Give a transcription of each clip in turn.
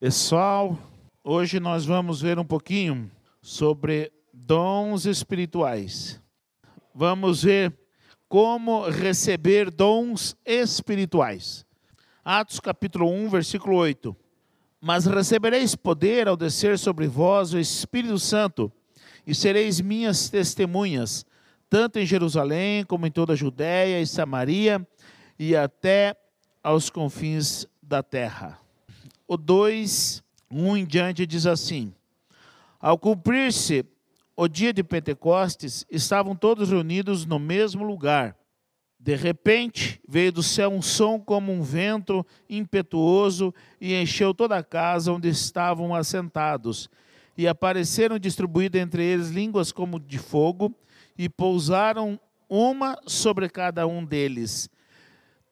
Pessoal, hoje nós vamos ver um pouquinho sobre dons espirituais. Vamos ver como receber dons espirituais. Atos capítulo 1, versículo 8. Mas recebereis poder ao descer sobre vós o Espírito Santo, e sereis minhas testemunhas, tanto em Jerusalém como em toda a Judéia e Samaria e até aos confins da terra o 2, 1 em diante, diz assim: Ao cumprir-se o dia de Pentecostes, estavam todos reunidos no mesmo lugar. De repente, veio do céu um som como um vento impetuoso e encheu toda a casa onde estavam assentados. E apareceram distribuídas entre eles línguas como de fogo, e pousaram uma sobre cada um deles.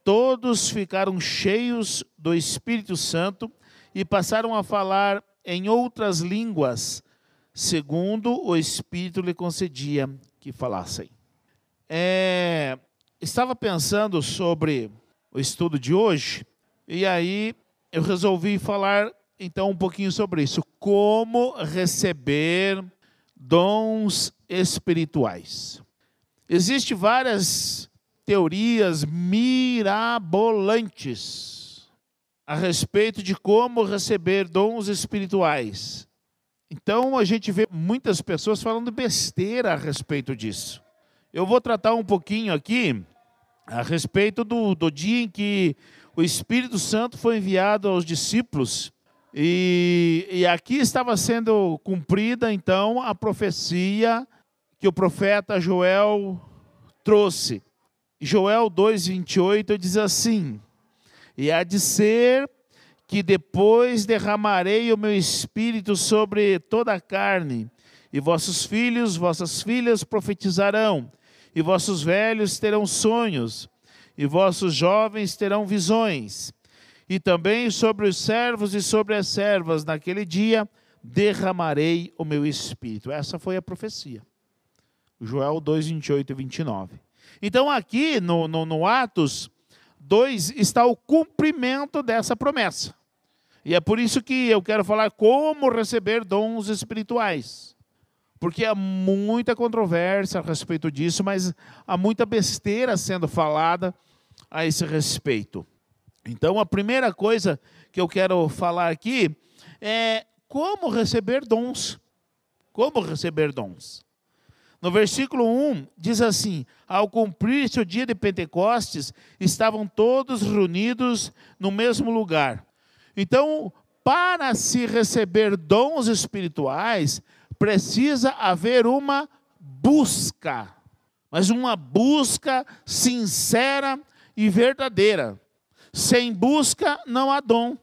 Todos ficaram cheios do Espírito Santo e passaram a falar em outras línguas, segundo o Espírito lhe concedia que falassem. É, estava pensando sobre o estudo de hoje, e aí eu resolvi falar então um pouquinho sobre isso. Como receber dons espirituais. Existem várias teorias mirabolantes a respeito de como receber dons espirituais. Então a gente vê muitas pessoas falando besteira a respeito disso. Eu vou tratar um pouquinho aqui a respeito do, do dia em que o Espírito Santo foi enviado aos discípulos. E, e aqui estava sendo cumprida então a profecia que o profeta Joel trouxe. Joel 2,28 diz assim: e há de ser que depois derramarei o meu espírito sobre toda a carne, e vossos filhos, vossas filhas profetizarão, e vossos velhos terão sonhos, e vossos jovens terão visões. E também sobre os servos e sobre as servas naquele dia derramarei o meu espírito. Essa foi a profecia. Joel 2, 28 e 29. Então, aqui no, no, no Atos, 2 está o cumprimento dessa promessa. E é por isso que eu quero falar como receber dons espirituais. Porque há muita controvérsia a respeito disso, mas há muita besteira sendo falada a esse respeito. Então, a primeira coisa que eu quero falar aqui é como receber dons. Como receber dons. No versículo 1 diz assim: Ao cumprir-se o dia de Pentecostes, estavam todos reunidos no mesmo lugar. Então, para se receber dons espirituais, precisa haver uma busca, mas uma busca sincera e verdadeira. Sem busca não há dom.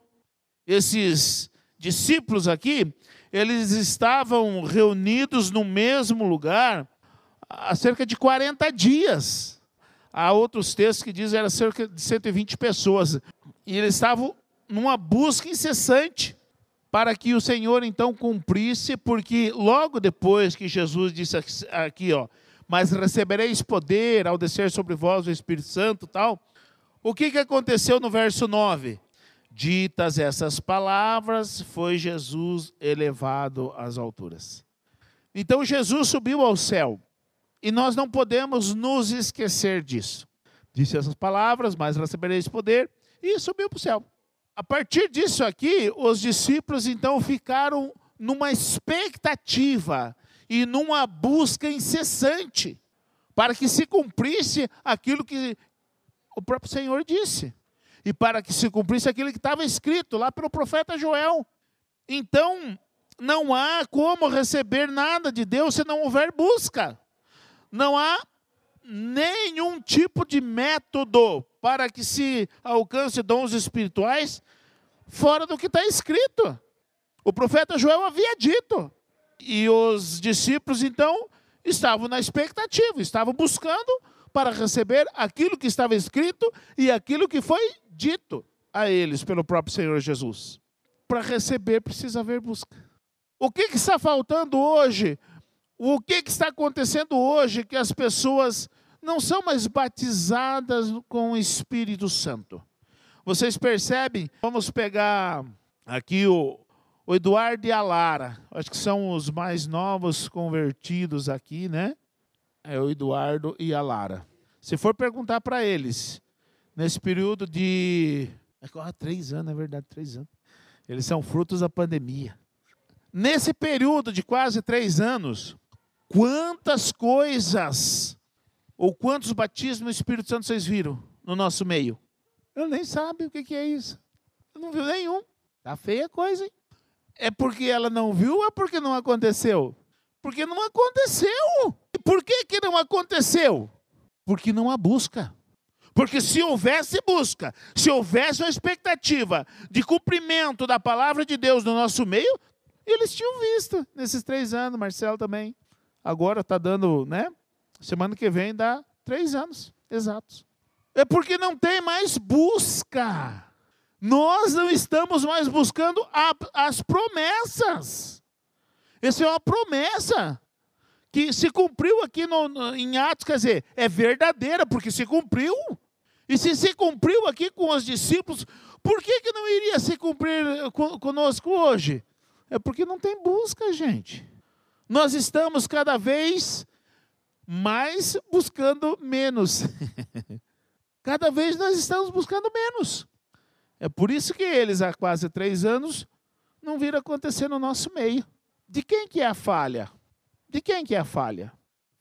Esses discípulos aqui, eles estavam reunidos no mesmo lugar há cerca de 40 dias. Há outros textos que dizem que era cerca de 120 pessoas. E eles estavam numa busca incessante para que o Senhor então cumprisse, porque logo depois que Jesus disse aqui, ó, mas recebereis poder ao descer sobre vós o Espírito Santo, tal. O que que aconteceu no verso 9? Ditas essas palavras, foi Jesus elevado às alturas. Então Jesus subiu ao céu, e nós não podemos nos esquecer disso. Disse essas palavras, mas recebereis poder, e subiu para o céu. A partir disso aqui, os discípulos então ficaram numa expectativa e numa busca incessante para que se cumprisse aquilo que o próprio Senhor disse e para que se cumprisse aquilo que estava escrito lá pelo profeta Joel. Então, não há como receber nada de Deus se não houver busca. Não há nenhum tipo de método para que se alcance dons espirituais fora do que está escrito. O profeta Joel havia dito. E os discípulos, então, estavam na expectativa, estavam buscando para receber aquilo que estava escrito e aquilo que foi dito a eles pelo próprio Senhor Jesus. Para receber precisa haver busca. O que, que está faltando hoje? O que, que está acontecendo hoje que as pessoas não são mais batizadas com o Espírito Santo? Vocês percebem? Vamos pegar Aqui o, o Eduardo e a Lara, acho que são os mais novos convertidos aqui, né? É o Eduardo e a Lara. Se for perguntar para eles, nesse período de. É três anos, é verdade, três anos. Eles são frutos da pandemia. Nesse período de quase três anos, quantas coisas ou quantos batismos no Espírito Santo vocês viram no nosso meio? Eu nem sabe o que é isso. Eu não viu nenhum. Tá feia a coisa, hein? É porque ela não viu ou é porque não aconteceu? Porque não aconteceu. E por que, que não aconteceu? Porque não há busca. Porque se houvesse busca, se houvesse uma expectativa de cumprimento da palavra de Deus no nosso meio, eles tinham visto nesses três anos, Marcelo também. Agora está dando, né? Semana que vem dá três anos exatos. É porque não tem mais busca. Nós não estamos mais buscando a, as promessas. Essa é uma promessa que se cumpriu aqui no, no, em Atos, quer dizer, é verdadeira, porque se cumpriu. E se se cumpriu aqui com os discípulos, por que, que não iria se cumprir conosco hoje? É porque não tem busca, gente. Nós estamos cada vez mais buscando menos. cada vez nós estamos buscando menos. É por isso que eles, há quase três anos, não viram acontecer no nosso meio. De quem que é a falha? De quem que é a falha?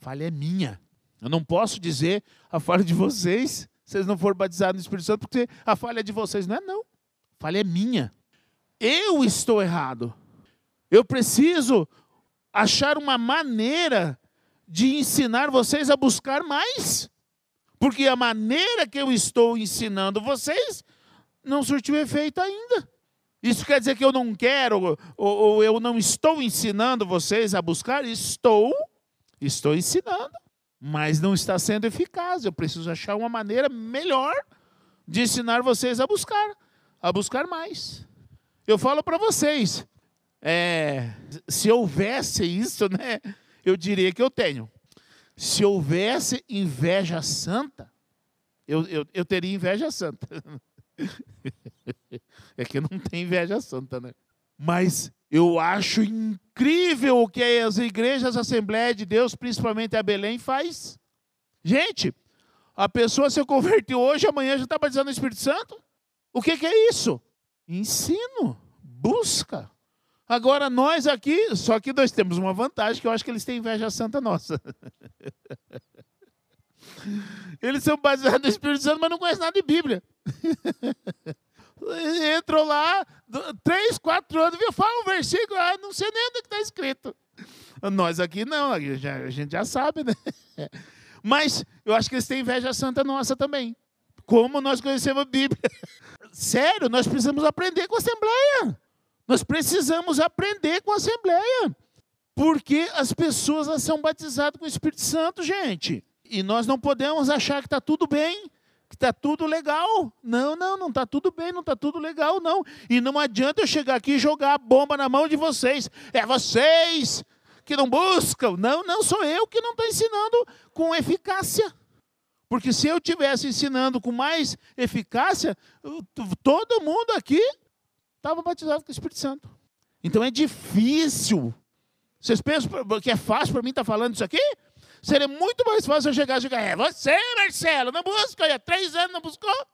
A falha é minha. Eu não posso dizer a falha de vocês, se vocês não forem batizados no Espírito Santo, porque a falha é de vocês. Não é não. A falha é minha. Eu estou errado. Eu preciso achar uma maneira de ensinar vocês a buscar mais. Porque a maneira que eu estou ensinando vocês não surtiu efeito ainda. Isso quer dizer que eu não quero, ou, ou, eu não estou ensinando vocês a buscar? Estou, estou ensinando, mas não está sendo eficaz. Eu preciso achar uma maneira melhor de ensinar vocês a buscar, a buscar mais. Eu falo para vocês, é, se houvesse isso, né, eu diria que eu tenho. Se houvesse inveja santa, eu, eu, eu teria inveja santa. é que não tem inveja santa, né? Mas eu acho incrível o que as igrejas Assembleia de Deus, principalmente a Belém, faz. Gente, a pessoa se converteu hoje, amanhã já está batizando no Espírito Santo? O que, que é isso? Ensino, busca. Agora nós aqui, só que nós temos uma vantagem, que eu acho que eles têm inveja santa nossa. Eles são baseados no Espírito Santo, mas não conhecem nada de Bíblia. Entram lá, três, quatro anos, viu? Fala um versículo, ah, não sei nem onde está escrito. Nós aqui não, a gente já sabe, né? Mas eu acho que eles têm inveja santa nossa também. Como nós conhecemos a Bíblia. Sério, nós precisamos aprender com a Assembleia. Nós precisamos aprender com a Assembleia. Porque as pessoas são batizadas com o Espírito Santo, gente. E nós não podemos achar que está tudo bem, que está tudo legal. Não, não, não está tudo bem, não está tudo legal, não. E não adianta eu chegar aqui e jogar a bomba na mão de vocês. É vocês que não buscam. Não, não sou eu que não estou ensinando com eficácia. Porque se eu tivesse ensinando com mais eficácia, todo mundo aqui estava batizado com o Espírito Santo. Então é difícil. Vocês pensam que é fácil para mim estar tá falando isso aqui? Seria muito mais fácil eu chegar e chegar, é você, Marcelo, não busca, há três anos não buscou.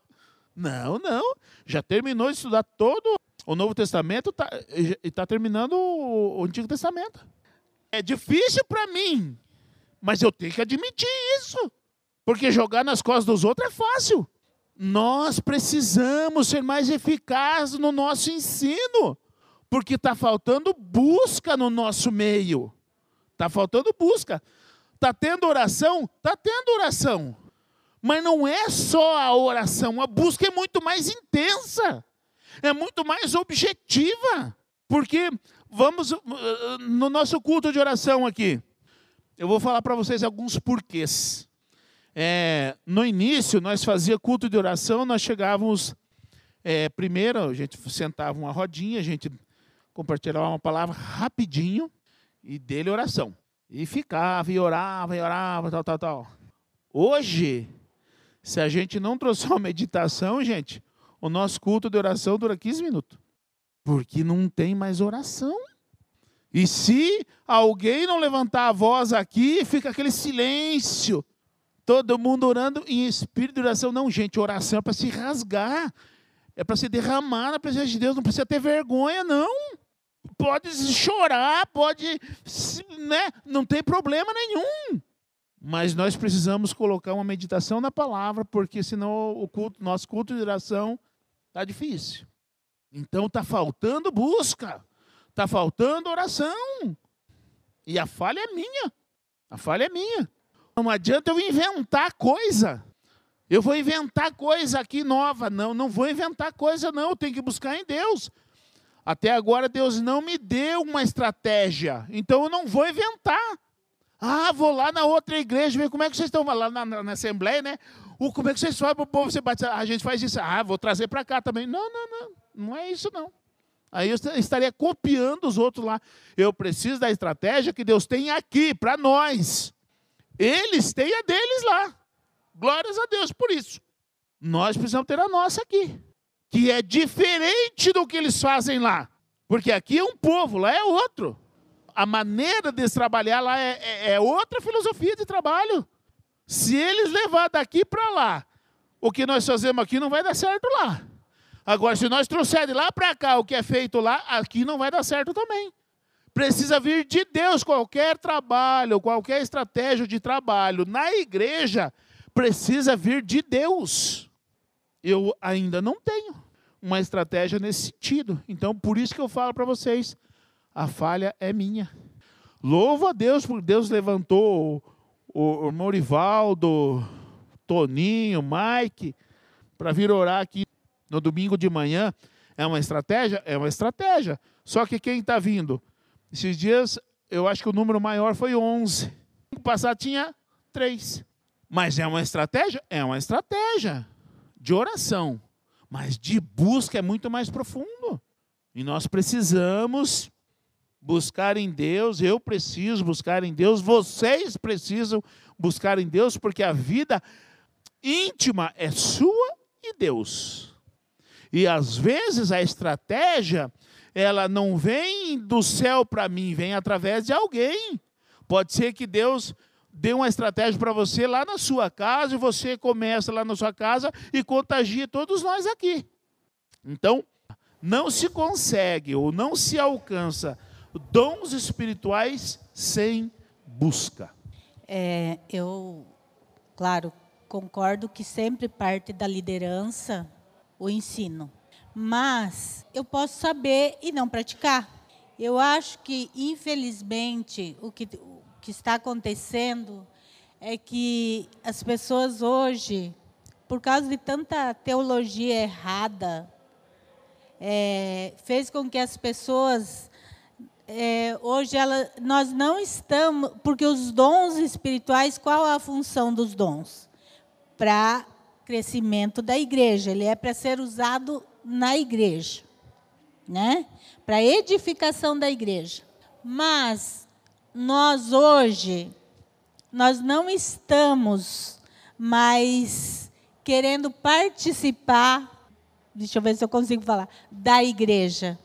Não, não. Já terminou de estudar todo o Novo Testamento tá, e está terminando o, o Antigo Testamento. É difícil para mim, mas eu tenho que admitir isso. Porque jogar nas costas dos outros é fácil. Nós precisamos ser mais eficazes no nosso ensino, porque está faltando busca no nosso meio. Está faltando busca. Está tendo oração? Está tendo oração. Mas não é só a oração, a busca é muito mais intensa, é muito mais objetiva. Porque, vamos, uh, no nosso culto de oração aqui, eu vou falar para vocês alguns porquês. É, no início, nós fazia culto de oração, nós chegávamos, é, primeiro, a gente sentava uma rodinha, a gente compartilhava uma palavra rapidinho e dele oração. E ficava, e orava, e orava, tal, tal, tal. Hoje, se a gente não trouxer uma meditação, gente, o nosso culto de oração dura 15 minutos. Porque não tem mais oração. E se alguém não levantar a voz aqui, fica aquele silêncio. Todo mundo orando em espírito de oração. Não, gente, oração é para se rasgar. É para se derramar na presença de Deus. Não precisa ter vergonha, não. Pode chorar, pode. Né? Não tem problema nenhum. Mas nós precisamos colocar uma meditação na palavra, porque senão o culto, nosso culto de oração está difícil. Então está faltando busca, está faltando oração. E a falha é minha. A falha é minha. Não adianta eu inventar coisa. Eu vou inventar coisa aqui nova. Não, não vou inventar coisa, não. Eu tenho que buscar em Deus. Até agora Deus não me deu uma estratégia. Então eu não vou inventar. Ah, vou lá na outra igreja ver como é que vocês estão lá na, na, na assembleia, né? O, como é que vocês fazem para o povo ser batizado? A gente faz isso. Ah, vou trazer para cá também. Não, não, não. Não é isso, não. Aí eu estaria copiando os outros lá. Eu preciso da estratégia que Deus tem aqui para nós. Eles têm a deles lá. Glórias a Deus por isso. Nós precisamos ter a nossa aqui, que é diferente do que eles fazem lá. Porque aqui é um povo, lá é outro a maneira de trabalhar lá é, é, é outra filosofia de trabalho. Se eles levar daqui para lá, o que nós fazemos aqui não vai dar certo lá. Agora, se nós trouxermos lá para cá o que é feito lá, aqui não vai dar certo também. Precisa vir de Deus qualquer trabalho, qualquer estratégia de trabalho na igreja, precisa vir de Deus. Eu ainda não tenho uma estratégia nesse sentido. Então, por isso que eu falo para vocês, a falha é minha. Louvo a Deus porque Deus levantou o, Morivaldo, Toninho, Mike, para vir orar aqui no domingo de manhã. É uma estratégia? É uma estratégia. Só que quem está vindo? Esses dias, eu acho que o número maior foi 11. No passado tinha 3. Mas é uma estratégia? É uma estratégia de oração. Mas de busca é muito mais profundo. E nós precisamos buscar em Deus, eu preciso buscar em Deus, vocês precisam buscar em Deus, porque a vida íntima é sua e Deus. E às vezes a estratégia, ela não vem do céu para mim, vem através de alguém. Pode ser que Deus dê uma estratégia para você lá na sua casa e você começa lá na sua casa e contagia todos nós aqui. Então, não se consegue ou não se alcança dons espirituais sem busca. É, eu, claro, concordo que sempre parte da liderança o ensino, mas eu posso saber e não praticar. Eu acho que, infelizmente, o que, o que está acontecendo é que as pessoas hoje, por causa de tanta teologia errada, é, fez com que as pessoas é, hoje ela, nós não estamos, porque os dons espirituais, qual a função dos dons? Para crescimento da igreja, ele é para ser usado na igreja, né? Para edificação da igreja. Mas nós hoje nós não estamos mais querendo participar, deixa eu ver se eu consigo falar, da igreja.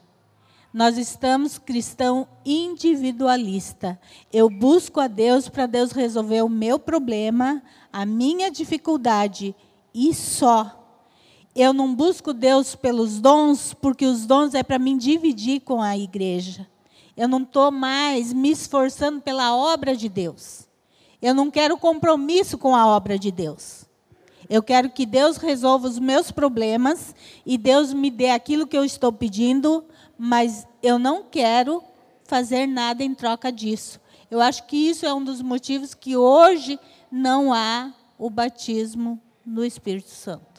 Nós estamos cristão individualista. Eu busco a Deus para Deus resolver o meu problema, a minha dificuldade e só. Eu não busco Deus pelos dons, porque os dons é para mim dividir com a igreja. Eu não estou mais me esforçando pela obra de Deus. Eu não quero compromisso com a obra de Deus. Eu quero que Deus resolva os meus problemas e Deus me dê aquilo que eu estou pedindo mas eu não quero fazer nada em troca disso. Eu acho que isso é um dos motivos que hoje não há o batismo no Espírito Santo.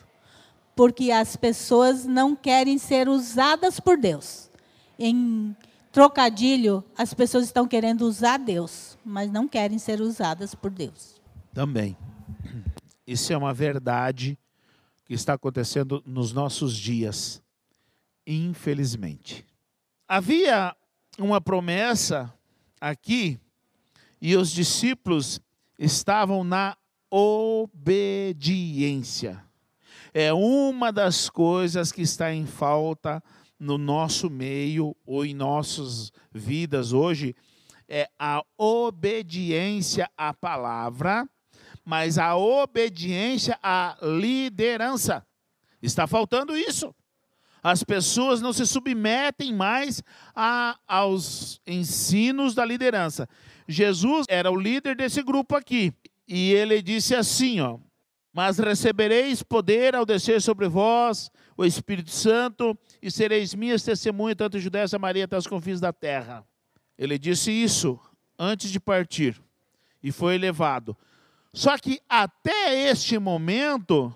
Porque as pessoas não querem ser usadas por Deus. Em trocadilho, as pessoas estão querendo usar Deus, mas não querem ser usadas por Deus. Também. Isso é uma verdade que está acontecendo nos nossos dias, infelizmente. Havia uma promessa aqui e os discípulos estavam na obediência. É uma das coisas que está em falta no nosso meio ou em nossas vidas hoje é a obediência à palavra, mas a obediência à liderança. Está faltando isso. As pessoas não se submetem mais a, aos ensinos da liderança. Jesus era o líder desse grupo aqui. E ele disse assim, ó: "Mas recebereis poder ao descer sobre vós o Espírito Santo, e sereis minhas testemunhas tanto em Judéia, Samaria até os confins da terra." Ele disse isso antes de partir e foi levado. Só que até este momento,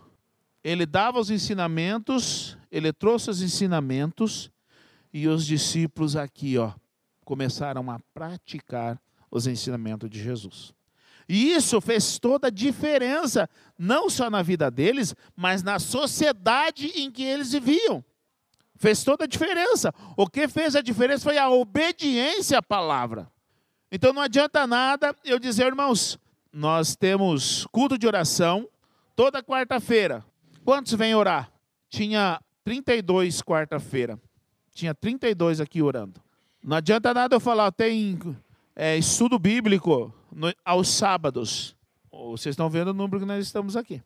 ele dava os ensinamentos, ele trouxe os ensinamentos e os discípulos aqui, ó, começaram a praticar os ensinamentos de Jesus. E isso fez toda a diferença, não só na vida deles, mas na sociedade em que eles viviam. Fez toda a diferença. O que fez a diferença foi a obediência à palavra. Então não adianta nada eu dizer, irmãos, nós temos culto de oração toda quarta-feira. Quantos vêm orar? Tinha 32 quarta-feira. Tinha 32 aqui orando. Não adianta nada eu falar, tem é, estudo bíblico no, aos sábados. Vocês estão vendo o número que nós estamos aqui.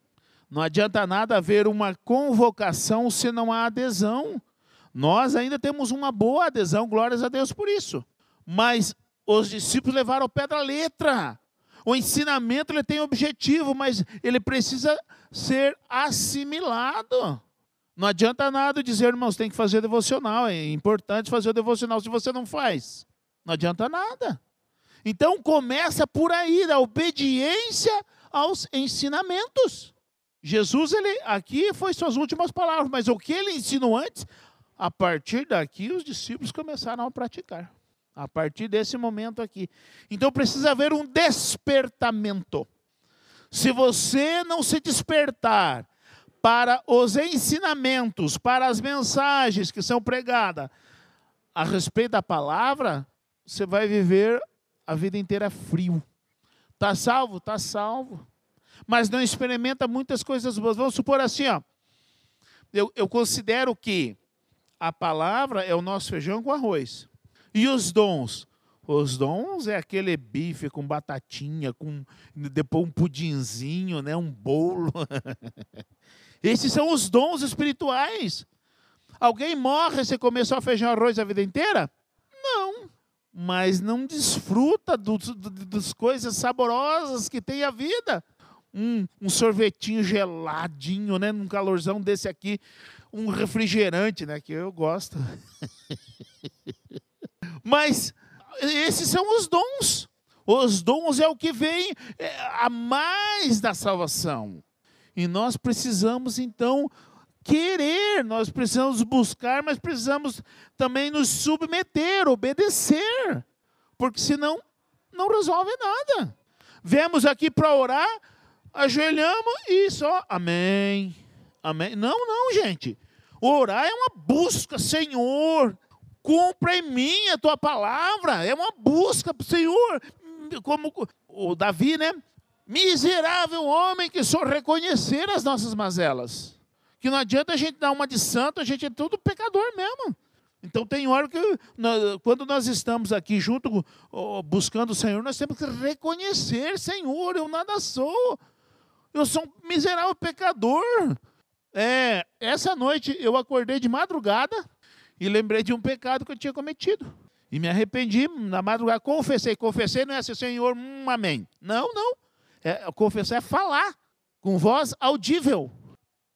Não adianta nada haver uma convocação se não há adesão. Nós ainda temos uma boa adesão, glórias a Deus por isso. Mas os discípulos levaram ao pé da letra. O ensinamento ele tem objetivo, mas ele precisa ser assimilado. Não adianta nada dizer, irmãos, tem que fazer devocional. É importante fazer o devocional se você não faz. Não adianta nada. Então começa por aí, a obediência aos ensinamentos. Jesus, ele aqui foi suas últimas palavras, mas o que ele ensinou antes, a partir daqui os discípulos começaram a praticar. A partir desse momento aqui. Então precisa haver um despertamento. Se você não se despertar para os ensinamentos, para as mensagens que são pregadas a respeito da palavra, você vai viver a vida inteira frio. Está salvo? Está salvo. Mas não experimenta muitas coisas boas. Vamos supor assim, ó. Eu, eu considero que a palavra é o nosso feijão com arroz. E os dons? Os dons é aquele bife com batatinha, com depois um pudinzinho, né, um bolo. Esses são os dons espirituais. Alguém morre se comer só feijão arroz a vida inteira? Não mas não desfruta dos, das coisas saborosas que tem a vida. Um, um, sorvetinho geladinho, né? Num calorzão desse aqui, um refrigerante, né? Que eu gosto. Mas esses são os dons. Os dons é o que vem é, a mais da salvação. E nós precisamos então querer, nós precisamos buscar, mas precisamos também nos submeter, obedecer, porque senão não resolve nada. Vemos aqui para orar, ajoelhamos e só amém, amém. Não, não, gente. Orar é uma busca, Senhor, cumpra em mim a tua palavra, é uma busca, Senhor, como o Davi, né? Miserável homem que só reconhecer as nossas mazelas que não adianta a gente dar uma de santo, a gente é tudo pecador mesmo. Então tem hora que, quando nós estamos aqui junto, buscando o Senhor, nós temos que reconhecer, Senhor, eu nada sou. Eu sou um miserável pecador. É, essa noite eu acordei de madrugada e lembrei de um pecado que eu tinha cometido. E me arrependi na madrugada, confessei. Confessei não é assim, Senhor, hum, amém. Não, não. É, confessar é falar com voz audível.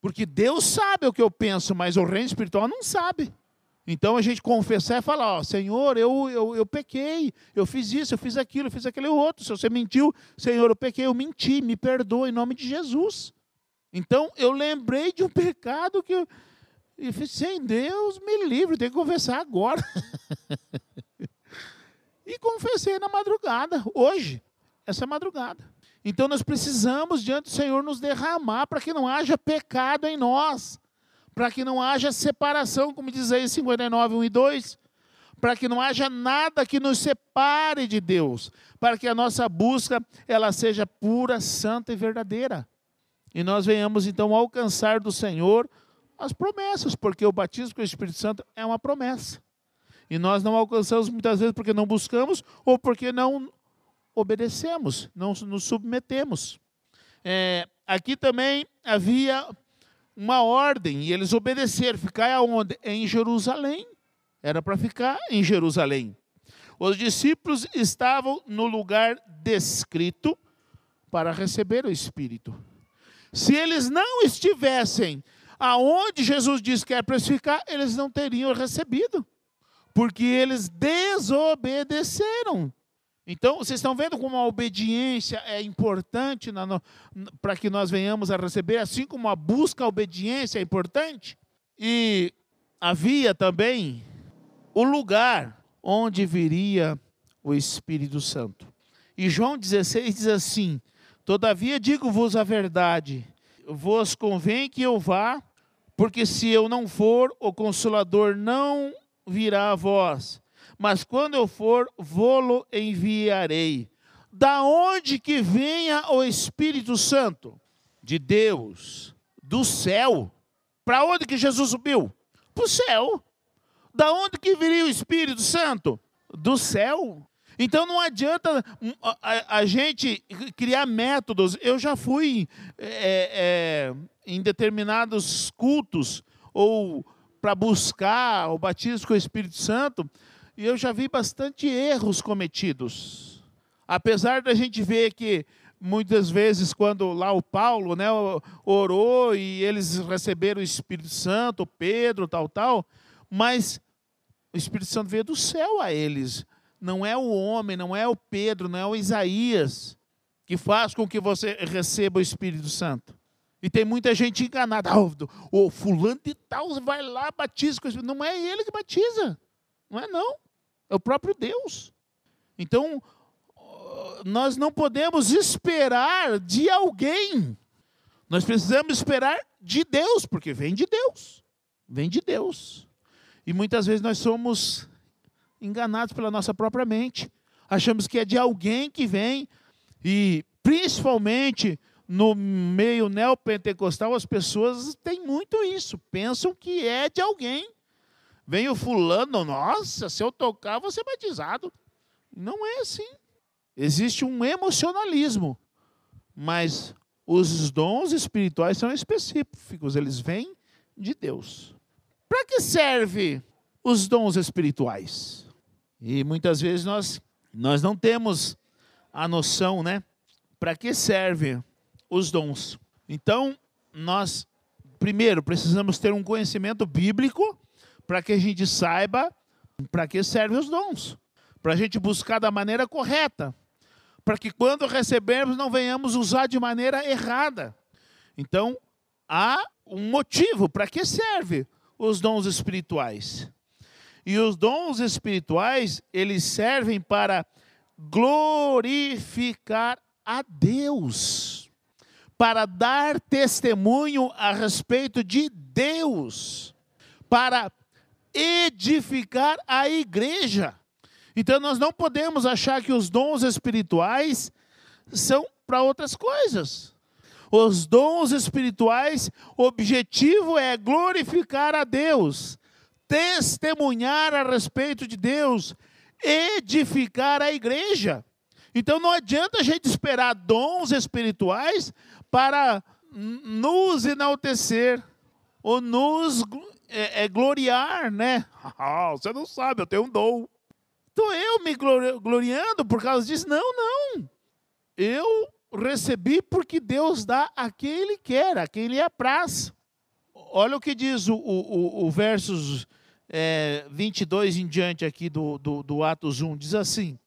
Porque Deus sabe o que eu penso, mas o reino espiritual não sabe. Então a gente confessar e falar, ó, Senhor, eu, eu, eu pequei, eu fiz isso, eu fiz aquilo, eu fiz aquele outro. Se você mentiu, Senhor, eu pequei, eu menti, me perdoa em nome de Jesus. Então eu lembrei de um pecado que eu, fiz, sem Deus me livre, tenho que confessar agora. e confessei na madrugada, hoje, essa madrugada. Então nós precisamos, diante do Senhor, nos derramar para que não haja pecado em nós, para que não haja separação, como diz aí 59, 1 e 2, para que não haja nada que nos separe de Deus, para que a nossa busca ela seja pura, santa e verdadeira. E nós venhamos então alcançar do Senhor as promessas, porque o batismo com o Espírito Santo é uma promessa. E nós não alcançamos muitas vezes porque não buscamos ou porque não obedecemos, não nos submetemos. É, aqui também havia uma ordem e eles obedeceram. Ficar aonde? Em Jerusalém. Era para ficar em Jerusalém. Os discípulos estavam no lugar descrito para receber o Espírito. Se eles não estivessem aonde Jesus disse que era para ficar, eles não teriam recebido, porque eles desobedeceram. Então, vocês estão vendo como a obediência é importante para que nós venhamos a receber, assim como a busca a obediência é importante? E havia também o lugar onde viria o Espírito Santo. E João 16 diz assim: Todavia digo-vos a verdade, vos convém que eu vá, porque se eu não for, o Consolador não virá a vós mas quando eu for, vou-lo enviarei. Da onde que venha o Espírito Santo? De Deus, do céu. Para onde que Jesus subiu? Para o céu. Da onde que viria o Espírito Santo? Do céu. Então não adianta hum, a, gente criar métodos. Eu já fui é, é, em determinados cultos ou para buscar o batismo com o Espírito Santo e eu já vi bastante erros cometidos. Apesar da gente ver que muitas vezes quando lá o Paulo, né, orou e eles receberam o Espírito Santo, Pedro, tal, tal, mas o Espírito Santo veio do céu a eles. Não é o homem, não é o Pedro, não é o Isaías que faz com que você receba o Espírito Santo. E tem muita gente enganada. Ah, o fulano de tal vai lá, batiza com o Espírito. Não é ele que batiza. Não é não. É o próprio Deus. Então, nós não podemos esperar de alguém. Nós precisamos esperar de Deus, porque vem de Deus. Vem de Deus. E muitas vezes nós somos enganados pela nossa própria mente. Achamos que é de alguém que vem. E principalmente no meio neopentecostal, as pessoas têm muito isso. Pensam que é de alguém. Vem o fulano, nossa, se eu tocar, vou ser batizado. Não é assim. Existe um emocionalismo, mas os dons espirituais são específicos, eles vêm de Deus. Para que serve os dons espirituais? E muitas vezes nós nós não temos a noção, né? Para que servem os dons? Então, nós primeiro precisamos ter um conhecimento bíblico para que a gente saiba para que servem os dons, para a gente buscar da maneira correta, para que quando recebermos não venhamos usar de maneira errada. Então, há um motivo para que serve os dons espirituais. E os dons espirituais, eles servem para glorificar a Deus, para dar testemunho a respeito de Deus, para edificar a igreja. Então nós não podemos achar que os dons espirituais são para outras coisas. Os dons espirituais, o objetivo é glorificar a Deus, testemunhar a respeito de Deus, edificar a igreja. Então não adianta a gente esperar dons espirituais para nos enaltecer ou nos é, é gloriar, né? Ah, você não sabe, eu tenho um dom. Estou eu me gloriando por causa disso? Não, não. Eu recebi porque Deus dá a quem Ele quer, a quem Ele apraz. Olha o que diz o, o, o versos é, 22 em diante aqui do, do, do Atos 1. Diz assim,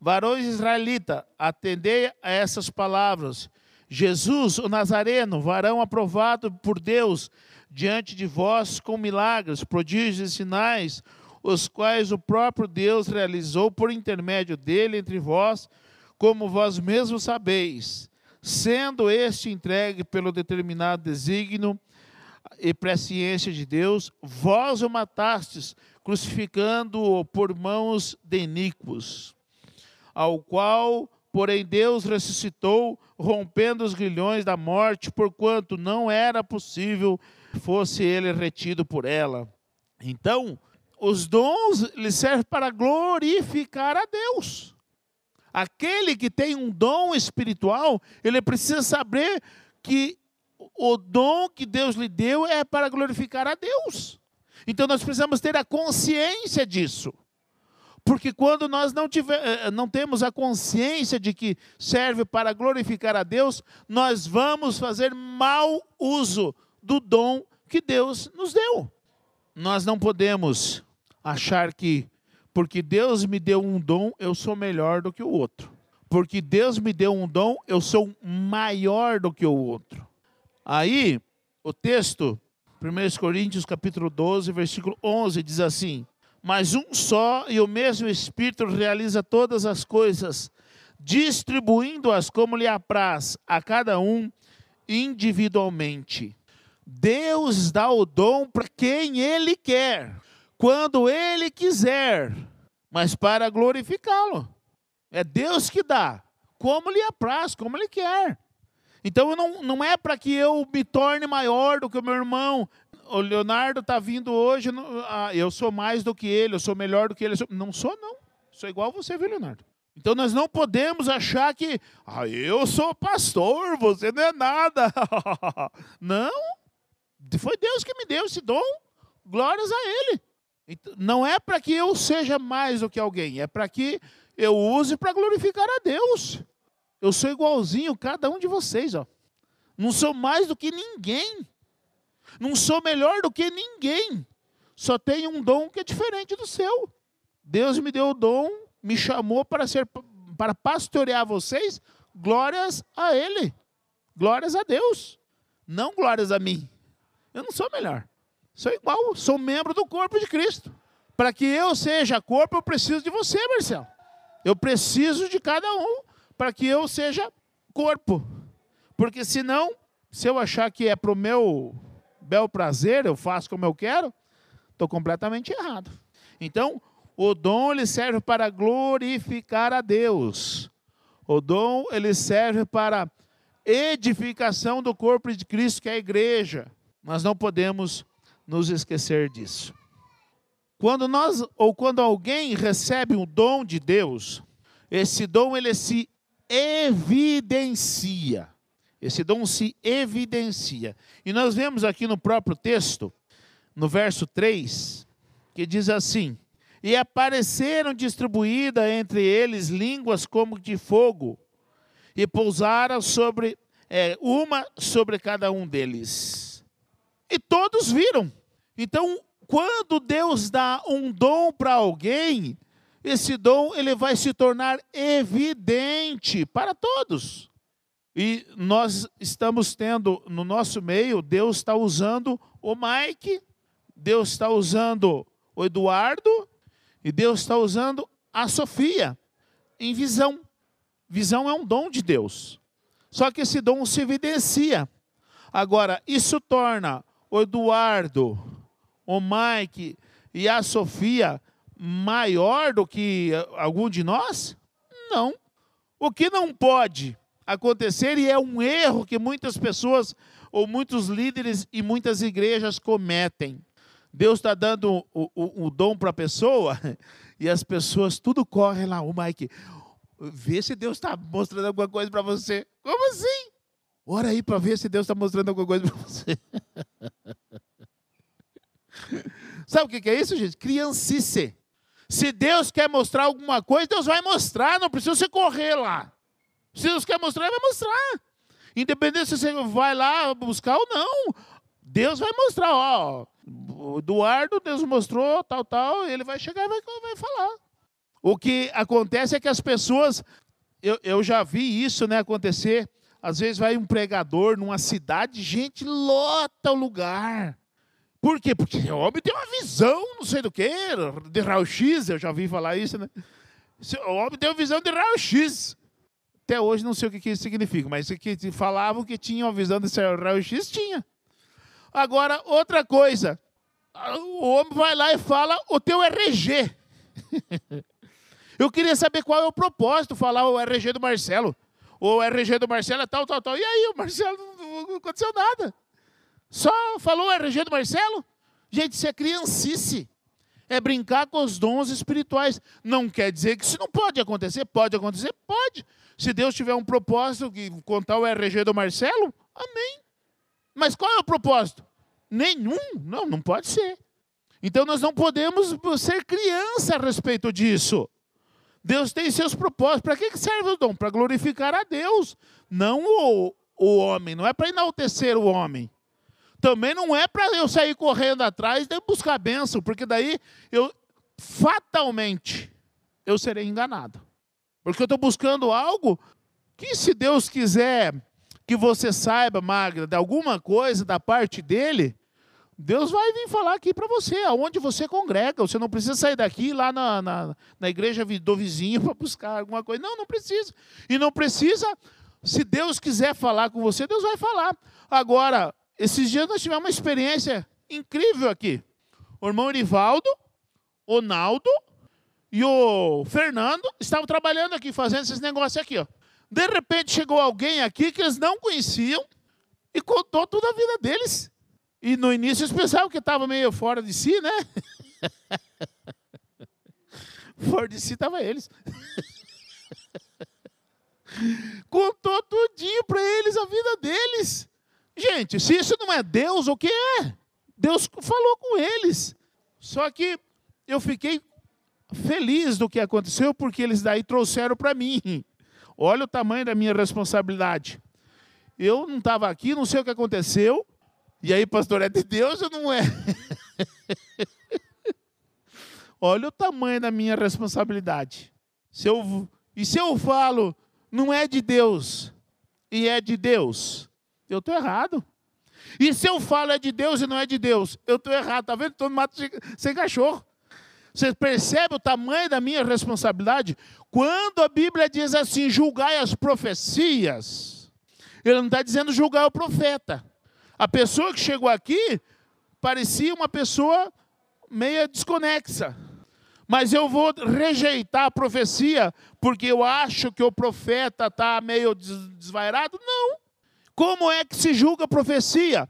Varões israelita, atendei a essas palavras. Jesus, o Nazareno, varão aprovado por Deus, diante de vós com milagres, prodígios e sinais, os quais o próprio Deus realizou por intermédio dele entre vós, como vós mesmos sabeis, sendo este entregue pelo determinado desígnio e presciência de Deus, vós o matastes, crucificando-o por mãos de iníquos, ao qual, porém, Deus ressuscitou, rompendo os grilhões da morte, porquanto não era possível fosse ele retido por ela. Então, os dons lhe servem para glorificar a Deus. Aquele que tem um dom espiritual, ele precisa saber que o dom que Deus lhe deu é para glorificar a Deus. Então nós precisamos ter a consciência disso. Porque quando nós não, tiver, eh, eh, não temos a consciência de que serve para glorificar a Deus, nós vamos fazer mau uso do dom que Deus nos deu. Nós não podemos achar que, porque Deus me deu um dom, eu sou melhor do que o outro. Porque Deus me deu um dom, eu sou maior do que o outro. Aí, o texto, 1 Coríntios capítulo 12, versículo 11, diz assim: Mas um só e o mesmo Espírito realiza todas as coisas, distribuindo-as como lhe apraz a cada um individualmente. Deus dá o dom para quem Ele quer, quando Ele quiser, mas para glorificá-lo. É Deus que dá, como lhe apraz, como Ele quer. Então não, não é para que eu me torne maior do que o meu irmão. O Leonardo está vindo hoje, ah, eu sou mais do que ele, eu sou melhor do que ele. Não sou, não. Sou igual você, viu, Leonardo? Então nós não podemos achar que ah, eu sou pastor, você não é nada. não. Foi Deus que me deu esse dom. Glórias a Ele. Então, não é para que eu seja mais do que alguém, é para que eu use para glorificar a Deus. Eu sou igualzinho cada um de vocês, ó. Não sou mais do que ninguém. Não sou melhor do que ninguém. Só tenho um dom que é diferente do seu. Deus me deu o dom, me chamou para ser para pastorear vocês. Glórias a ele. Glórias a Deus. Não glórias a mim. Eu não sou melhor. Sou igual, sou membro do corpo de Cristo. Para que eu seja corpo, eu preciso de você, Marcelo. Eu preciso de cada um para que eu seja corpo. Porque senão, se eu achar que é para o meu bel prazer, eu faço como eu quero, estou completamente errado. Então, o dom ele serve para glorificar a Deus. O dom ele serve para edificação do corpo de Cristo, que é a igreja. Nós não podemos nos esquecer disso. Quando nós ou quando alguém recebe um dom de Deus, esse dom ele se evidencia. Esse dom se evidencia. E nós vemos aqui no próprio texto, no verso 3, que diz assim: E apareceram distribuídas entre eles línguas como de fogo, e pousaram sobre é, uma sobre cada um deles e todos viram. Então, quando Deus dá um dom para alguém, esse dom ele vai se tornar evidente para todos. E nós estamos tendo no nosso meio, Deus está usando o Mike, Deus está usando o Eduardo e Deus está usando a Sofia em visão. Visão é um dom de Deus. Só que esse dom se evidencia. Agora, isso torna o Eduardo, o Mike e a Sofia maior do que algum de nós? Não. O que não pode acontecer, e é um erro que muitas pessoas, ou muitos líderes e muitas igrejas cometem. Deus está dando o, o, o dom para a pessoa, e as pessoas tudo correm lá. O Mike, vê se Deus está mostrando alguma coisa para você. Como assim? Ora aí para ver se Deus está mostrando alguma coisa para você. Sabe o que é isso, gente? Criancice. Se Deus quer mostrar alguma coisa, Deus vai mostrar, não precisa você correr lá. Se Deus quer mostrar, Ele vai mostrar. Independente se você vai lá buscar ou não, Deus vai mostrar. Ó, o Eduardo, Deus mostrou, tal, tal, ele vai chegar e vai, vai falar. O que acontece é que as pessoas, eu, eu já vi isso né, acontecer às vezes vai um pregador numa cidade, gente lota o lugar. Por quê? Porque o homem tem uma visão, não sei do que, de raio-x, eu já ouvi falar isso, né? O homem tem uma visão de raio-x. Até hoje não sei o que isso significa, mas que falavam que tinha uma visão de raio-x, tinha. Agora, outra coisa, o homem vai lá e fala o teu RG. eu queria saber qual é o propósito, falar o RG do Marcelo o RG do Marcelo é tal, tal, tal. E aí, o Marcelo não aconteceu nada. Só falou o RG do Marcelo? Gente, isso é criancice. É brincar com os dons espirituais. Não quer dizer que isso não pode acontecer. Pode acontecer? Pode. Se Deus tiver um propósito de contar o RG do Marcelo, amém. Mas qual é o propósito? Nenhum. Não, não pode ser. Então nós não podemos ser criança a respeito disso. Deus tem seus propósitos. Para que serve o dom? Para glorificar a Deus, não o, o homem. Não é para enaltecer o homem. Também não é para eu sair correndo atrás e buscar bênção, porque daí eu fatalmente eu serei enganado. Porque eu estou buscando algo que, se Deus quiser que você saiba, Magda, de alguma coisa da parte dele, Deus vai vir falar aqui para você, aonde você congrega. Você não precisa sair daqui lá na, na, na igreja do vizinho para buscar alguma coisa. Não, não precisa. E não precisa, se Deus quiser falar com você, Deus vai falar. Agora, esses dias nós tivemos uma experiência incrível aqui. O irmão Erivaldo, o Naldo e o Fernando estavam trabalhando aqui, fazendo esses negócios aqui. Ó. De repente chegou alguém aqui que eles não conheciam e contou toda a vida deles. E no início eles pensavam que estava meio fora de si, né? fora de si estava eles. Contou tudinho para eles a vida deles. Gente, se isso não é Deus, o que é? Deus falou com eles. Só que eu fiquei feliz do que aconteceu, porque eles daí trouxeram para mim. Olha o tamanho da minha responsabilidade. Eu não estava aqui, não sei o que aconteceu, e aí, pastor, é de Deus ou não é? Olha o tamanho da minha responsabilidade. Se eu, e se eu falo, não é de Deus, e é de Deus, eu estou errado. E se eu falo é de Deus e não é de Deus, eu estou errado. Está vendo? Estou no mato sem cachorro. Você percebe o tamanho da minha responsabilidade? Quando a Bíblia diz assim, julgai as profecias, ele não está dizendo julgar o profeta. A pessoa que chegou aqui parecia uma pessoa meia desconexa. Mas eu vou rejeitar a profecia porque eu acho que o profeta está meio desvairado? Não. Como é que se julga a profecia?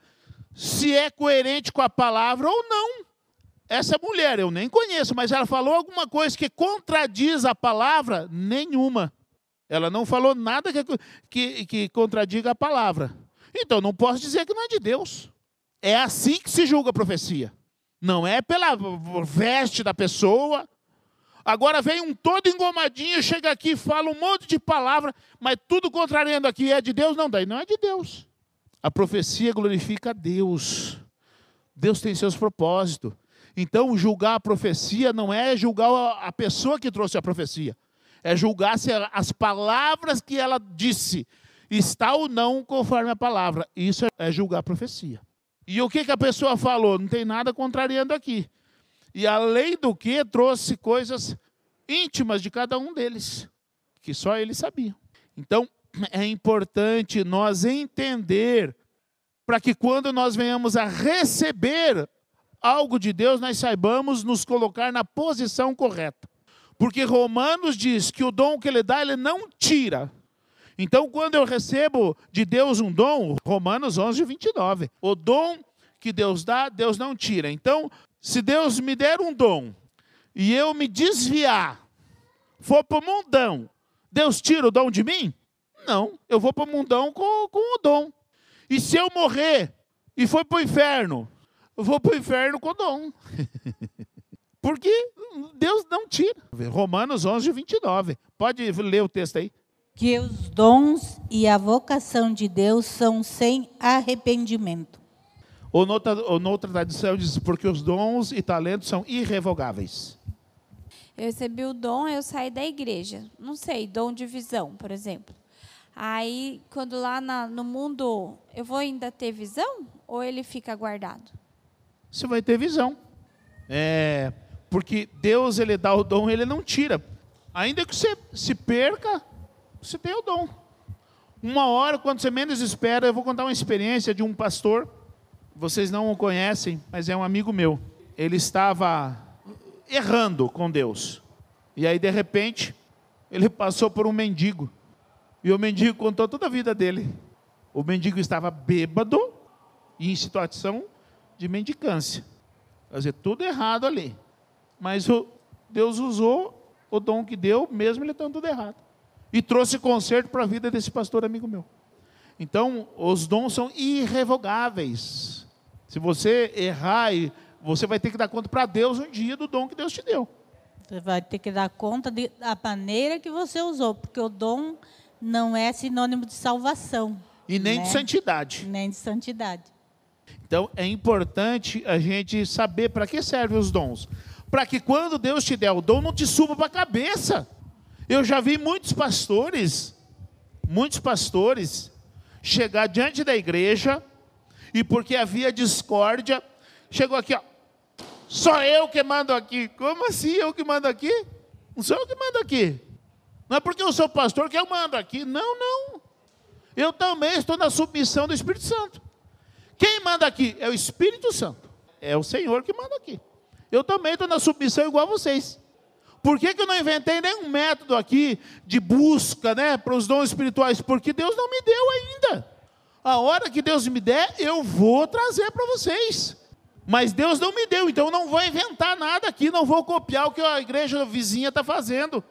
Se é coerente com a palavra ou não. Essa mulher eu nem conheço, mas ela falou alguma coisa que contradiz a palavra? Nenhuma. Ela não falou nada que, que, que contradiga a palavra. Então não posso dizer que não é de Deus. É assim que se julga a profecia. Não é pela veste da pessoa. Agora vem um todo engomadinho, chega aqui, fala um monte de palavra, mas tudo contrariando aqui é de Deus? Não, daí não é de Deus. A profecia glorifica a Deus. Deus tem seus propósitos. Então, julgar a profecia não é julgar a pessoa que trouxe a profecia, é julgar se as palavras que ela disse está ou não conforme a palavra. Isso é julgar a profecia. E o que, que a pessoa falou? Não tem nada contrariando aqui. E além do que, trouxe coisas íntimas de cada um deles, que só eles sabiam. Então, é importante nós entender para que quando nós venhamos a receber algo de Deus, nós saibamos nos colocar na posição correta. Porque Romanos diz que o dom que ele dá, ele não tira, então, quando eu recebo de Deus um dom, Romanos 11, 29, o dom que Deus dá, Deus não tira. Então, se Deus me der um dom e eu me desviar, for para o mundão, Deus tira o dom de mim? Não, eu vou para o mundão com, com o dom. E se eu morrer e for para o inferno, eu vou para o inferno com o dom. Porque Deus não tira. Romanos 11, 29. Pode ler o texto aí que os dons e a vocação de Deus são sem arrependimento. Ou noutra, ou noutra tradição diz, porque os dons e talentos são irrevogáveis. Eu recebi o dom, eu saí da igreja. Não sei, dom de visão, por exemplo. Aí, quando lá na, no mundo, eu vou ainda ter visão? Ou ele fica guardado? Você vai ter visão. É, porque Deus, ele dá o dom, ele não tira. Ainda que você se perca, você tem o dom. Uma hora, quando você menos espera, eu vou contar uma experiência de um pastor. Vocês não o conhecem, mas é um amigo meu. Ele estava errando com Deus. E aí, de repente, ele passou por um mendigo. E o mendigo contou toda a vida dele. O mendigo estava bêbado e em situação de mendicância. Quer dizer, tudo errado ali. Mas o, Deus usou o dom que deu, mesmo ele estando tudo errado. E trouxe conserto para a vida desse pastor amigo meu. Então, os dons são irrevogáveis. Se você errar, você vai ter que dar conta para Deus um dia do dom que Deus te deu. Você vai ter que dar conta de, da maneira que você usou, porque o dom não é sinônimo de salvação. E nem né? de santidade. Nem de santidade. Então é importante a gente saber para que servem os dons. Para que quando Deus te der o dom, não te suba para a cabeça. Eu já vi muitos pastores, muitos pastores, chegar diante da igreja e porque havia discórdia, chegou aqui, ó. Só eu que mando aqui. Como assim eu que mando aqui? Não sou eu que mando aqui. Não é porque eu sou pastor que eu mando aqui. Não, não. Eu também estou na submissão do Espírito Santo. Quem manda aqui? É o Espírito Santo. É o Senhor que manda aqui. Eu também estou na submissão igual a vocês. Por que, que eu não inventei nenhum método aqui de busca né, para os dons espirituais? Porque Deus não me deu ainda. A hora que Deus me der, eu vou trazer para vocês. Mas Deus não me deu, então eu não vou inventar nada aqui, não vou copiar o que a igreja vizinha está fazendo.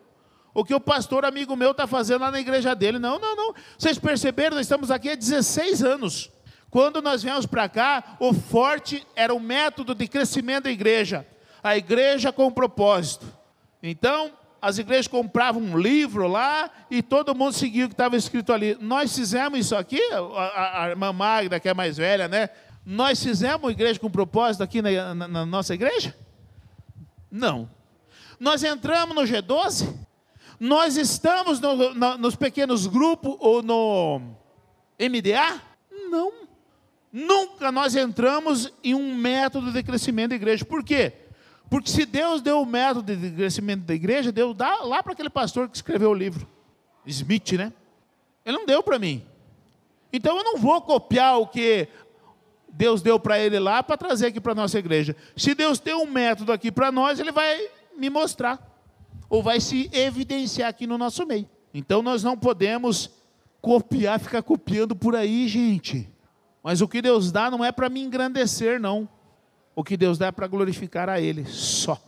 O que o pastor amigo meu está fazendo lá na igreja dele. Não, não, não. Vocês perceberam, nós estamos aqui há 16 anos. Quando nós viemos para cá, o forte era o método de crescimento da igreja. A igreja com propósito. Então, as igrejas compravam um livro lá e todo mundo seguia o que estava escrito ali. Nós fizemos isso aqui, a, a, irmã Magda, que é mais velha, né? Nós fizemos uma igreja com propósito aqui na, na, na nossa igreja? Não. Nós entramos no G12? Nós estamos no, no, nos pequenos grupos ou no MDA? Não. Nunca nós entramos em um método de crescimento da igreja. Por quê? Porque se Deus deu o método de crescimento da igreja, Deus dá lá para aquele pastor que escreveu o livro. Smith, né? Ele não deu para mim. Então eu não vou copiar o que Deus deu para ele lá para trazer aqui para a nossa igreja. Se Deus tem um método aqui para nós, ele vai me mostrar. Ou vai se evidenciar aqui no nosso meio. Então nós não podemos copiar, ficar copiando por aí, gente. Mas o que Deus dá não é para me engrandecer, não. O que Deus dá é para glorificar a Ele só.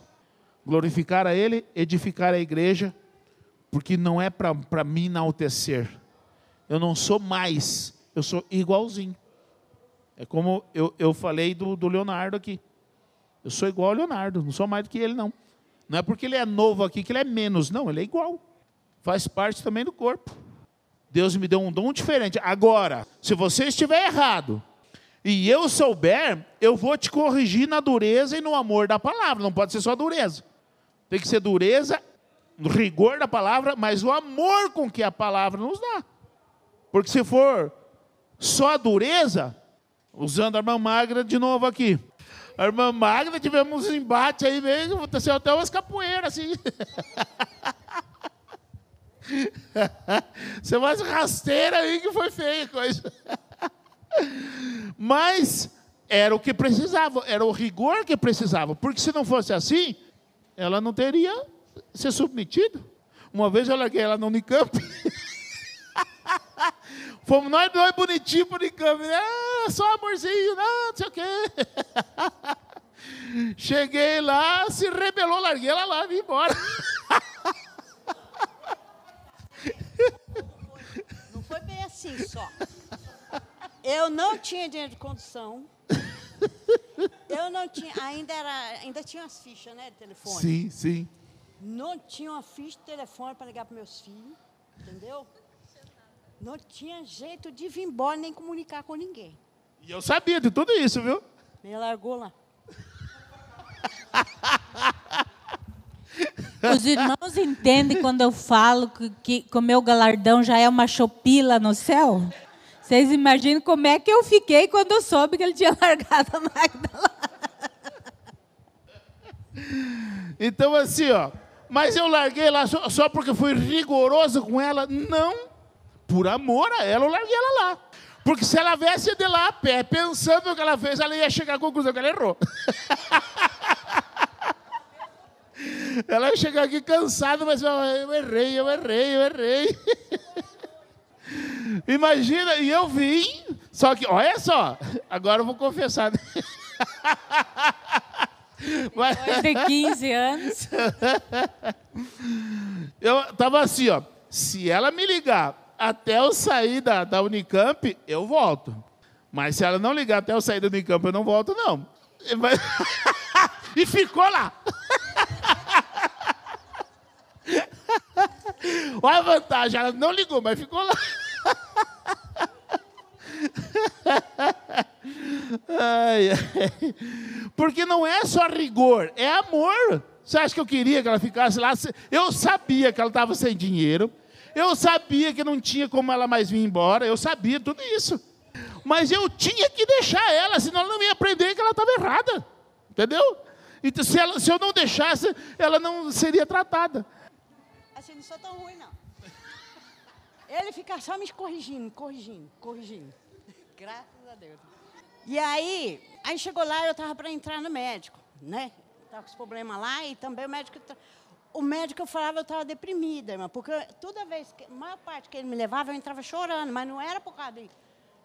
Glorificar a Ele, edificar a igreja, porque não é para me enaltecer. Eu não sou mais, eu sou igualzinho. É como eu, eu falei do, do Leonardo aqui. Eu sou igual ao Leonardo, não sou mais do que ele, não. Não é porque ele é novo aqui que ele é menos, não, ele é igual. Faz parte também do corpo. Deus me deu um dom diferente. Agora, se você estiver errado, e eu souber, eu vou te corrigir na dureza e no amor da palavra. Não pode ser só dureza. Tem que ser dureza, rigor da palavra, mas o amor com que a palavra nos dá. Porque se for só dureza, usando a irmã Magra de novo aqui. A irmã Magra, tivemos um embate aí mesmo, aconteceu até umas capoeiras assim. Você mais rasteira aí que foi feia a coisa. Mas era o que precisava, era o rigor que precisava, porque se não fosse assim, ela não teria se submetido. Uma vez eu larguei ela no Unicamp. Fomos nós dois bonitinhos para o Unicamp. Ah, só amorzinho, não, não sei o quê. Cheguei lá, se rebelou, larguei ela lá e vim embora. Não foi bem assim só. Eu não tinha dinheiro de condução. Eu não tinha, ainda era, ainda tinha as fichas, né, de telefone. Sim, sim. Não tinha uma ficha de telefone para ligar para meus filhos, entendeu? Não tinha jeito de vir embora nem comunicar com ninguém. E eu sabia de tudo isso, viu? Me largou lá. Os irmãos entendem quando eu falo que, que o meu galardão já é uma chopila no céu? Vocês imaginam como é que eu fiquei quando eu soube que ele tinha largado a Magda lá. Então, assim, ó. Mas eu larguei lá só, só porque fui rigoroso com ela? Não. Por amor a ela, eu larguei ela lá. Porque se ela viesse de lá a pé, pensando no que ela fez, ela ia chegar à conclusão que ela errou. ela ia chegar aqui cansada, mas eu errei, eu errei, eu errei. Imagina, e eu vim Só que, olha só, agora eu vou confessar. Mas... De 15 anos. Eu tava assim, ó. Se ela me ligar até eu sair da, da Unicamp, eu volto. Mas se ela não ligar até eu sair da Unicamp, eu não volto, não. e ficou lá. Olha a vantagem, ela não ligou, mas ficou lá. Ai, ai. Porque não é só rigor, é amor. Você acha que eu queria que ela ficasse lá? Eu sabia que ela estava sem dinheiro. Eu sabia que não tinha como ela mais vir embora. Eu sabia tudo isso. Mas eu tinha que deixar ela, senão ela não ia aprender que ela estava errada. Entendeu? Então, se, ela, se eu não deixasse, ela não seria tratada. Assim, não sou tão ruim, não. Ele fica só me corrigindo, corrigindo, corrigindo. Graças a Deus. E aí, aí chegou lá, eu estava para entrar no médico, né? Estava com os problemas lá e também o médico... O médico eu falava eu estava deprimida, irmã, porque toda vez, que, a maior parte que ele me levava, eu entrava chorando, mas não era por causa de,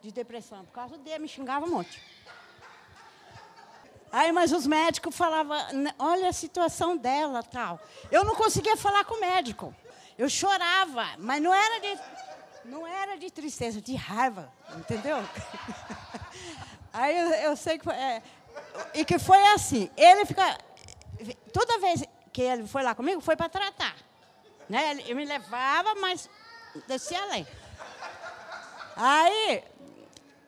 de depressão, por causa dele, me xingava um monte. Aí, mas os médicos falavam, olha a situação dela, tal. Eu não conseguia falar com o médico. Eu chorava, mas não era de, não era de tristeza, de raiva, entendeu? Aí eu, eu sei que foi, é, e que foi assim. Ele fica, toda vez que ele foi lá comigo, foi para tratar, né? Ele, me levava, mas descia além. Aí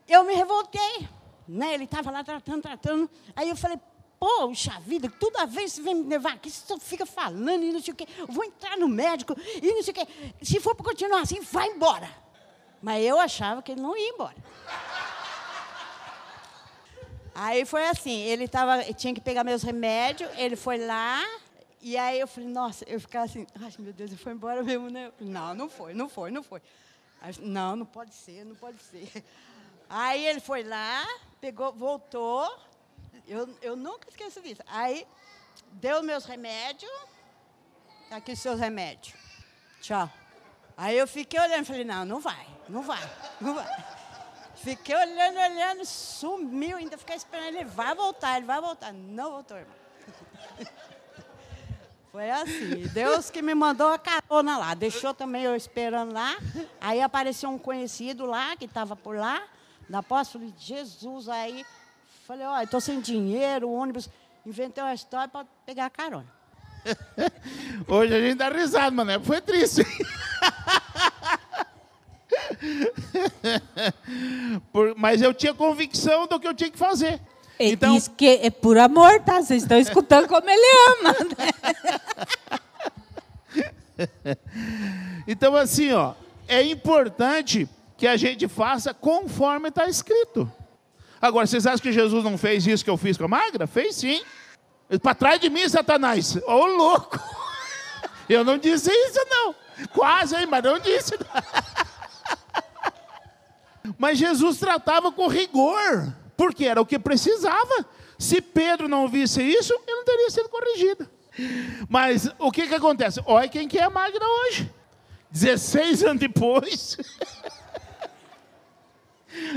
eu me revoltei, né? Ele estava lá tratando, tratando. Aí eu falei, Poxa vida, toda vez você vem me levar aqui, você fica falando e não sei o quê. Vou entrar no médico e não sei o quê. Se for para continuar assim, vai embora. Mas eu achava que ele não ia embora. Aí foi assim, ele tava, tinha que pegar meus remédios, ele foi lá, e aí eu falei, nossa, eu ficava assim, ai meu Deus, ele foi embora mesmo, né? Não, não foi, não foi, não foi. Aí, não, não pode ser, não pode ser. Aí ele foi lá, pegou, voltou, eu, eu nunca esqueço disso. Aí, deu meus remédios. Tá aqui seus remédios. Tchau. Aí eu fiquei olhando, falei, não, não vai, não vai, não vai. Fiquei olhando, olhando, sumiu, ainda fiquei esperando, ele vai voltar, ele vai voltar. Não voltou, irmão. Foi assim, Deus que me mandou a carona lá, deixou também eu esperando lá. Aí apareceu um conhecido lá, que estava por lá, na apóstolo de Jesus, aí Falei, olha, estou sem dinheiro, o ônibus. Inventei uma história para pegar a carona. Hoje a gente dá risada, mas né? foi triste. Por, mas eu tinha convicção do que eu tinha que fazer. Ele então, diz que é por amor, tá? Vocês estão escutando como ele ama. Né? então, assim, ó, é importante que a gente faça conforme está escrito. Agora, vocês acham que Jesus não fez isso que eu fiz com a magra? Fez sim. Para trás de mim, Satanás. Ô, oh, louco. Eu não disse isso, não. Quase, hein, mas não disse. Mas Jesus tratava com rigor, porque era o que precisava. Se Pedro não visse isso, ele não teria sido corrigido. Mas o que, que acontece? Olha quem que é a Magna hoje. 16 anos depois.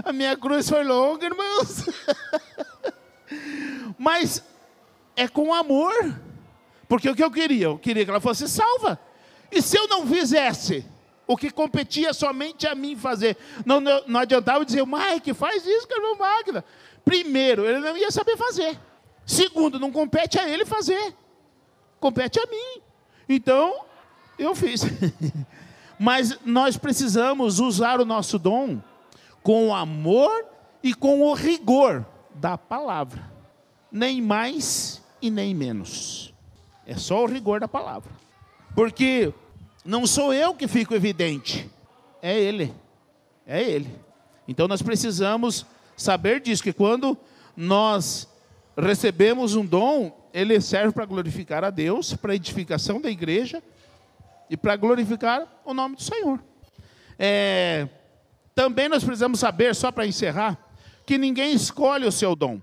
A minha cruz foi longa, irmãos. Mas é com amor. Porque o que eu queria? Eu queria que ela fosse salva. E se eu não fizesse o que competia somente a mim fazer? Não, não, não adiantava dizer, Mike, faz isso com a irmã Magda. Primeiro, ele não ia saber fazer. Segundo, não compete a ele fazer. Compete a mim. Então, eu fiz. Mas nós precisamos usar o nosso dom com o amor e com o rigor da palavra. Nem mais e nem menos. É só o rigor da palavra. Porque não sou eu que fico evidente, é Ele. É Ele. Então nós precisamos saber disso, que quando nós recebemos um dom, ele serve para glorificar a Deus, para edificação da igreja e para glorificar o nome do Senhor. É, também nós precisamos saber, só para encerrar, que ninguém escolhe o seu dom.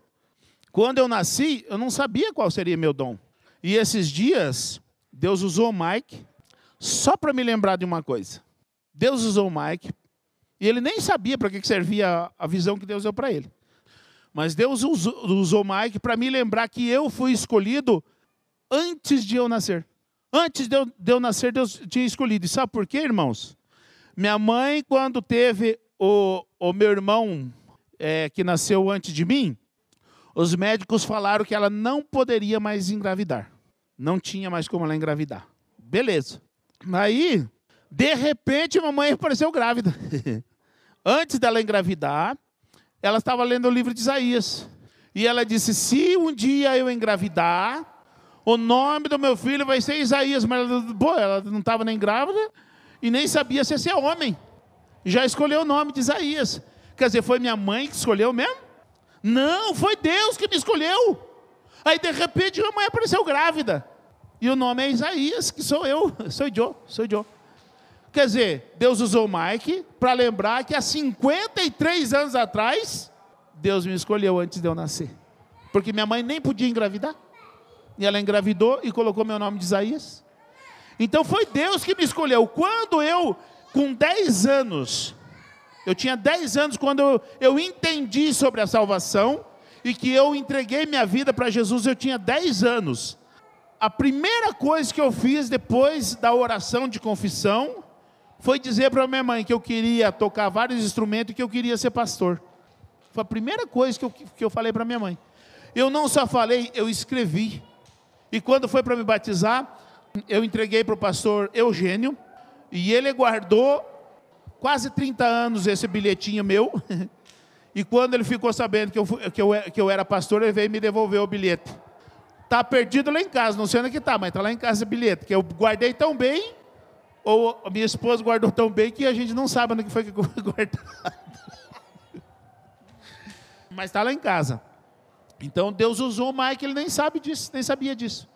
Quando eu nasci, eu não sabia qual seria meu dom. E esses dias, Deus usou o Mike só para me lembrar de uma coisa. Deus usou o Mike E ele nem sabia para que servia a visão que Deus deu para ele. Mas Deus usou, usou Mike para me lembrar que eu fui escolhido antes de eu nascer. Antes de eu, de eu nascer, Deus tinha escolhido. E sabe por quê, irmãos? Minha mãe, quando teve o, o meu irmão é, que nasceu antes de mim, os médicos falaram que ela não poderia mais engravidar. Não tinha mais como ela engravidar. Beleza. Aí, de repente, mamãe apareceu grávida. Antes dela engravidar, ela estava lendo o livro de Isaías. E ela disse: Se um dia eu engravidar, o nome do meu filho vai ser Isaías. Mas ela, pô, ela não estava nem grávida e nem sabia se ia ser homem. Já escolheu o nome de Isaías. Quer dizer, foi minha mãe que escolheu mesmo? Não, foi Deus que me escolheu. Aí de repente minha mãe apareceu grávida. E o nome é Isaías, que sou eu, sou Joe, sou Joe. Quer dizer, Deus usou Mike para lembrar que há 53 anos atrás, Deus me escolheu antes de eu nascer. Porque minha mãe nem podia engravidar. E ela engravidou e colocou meu nome de Isaías. Então foi Deus que me escolheu. Quando eu, com 10 anos, eu tinha 10 anos quando eu, eu entendi sobre a salvação e que eu entreguei minha vida para Jesus, eu tinha 10 anos. A primeira coisa que eu fiz depois da oração de confissão foi dizer para minha mãe que eu queria tocar vários instrumentos e que eu queria ser pastor. Foi a primeira coisa que eu, que eu falei para minha mãe. Eu não só falei, eu escrevi. E quando foi para me batizar, eu entreguei para o pastor Eugênio, e ele guardou quase 30 anos esse bilhetinho meu. E quando ele ficou sabendo que eu, que eu, que eu era pastor, ele veio me devolver o bilhete. Está perdido lá em casa, não sei onde que está, mas está lá em casa o bilhete, que eu guardei tão bem, ou minha esposa guardou tão bem, que a gente não sabe onde foi que foi guardado. mas está lá em casa. Então Deus usou o Mike, ele nem sabe disso, nem sabia disso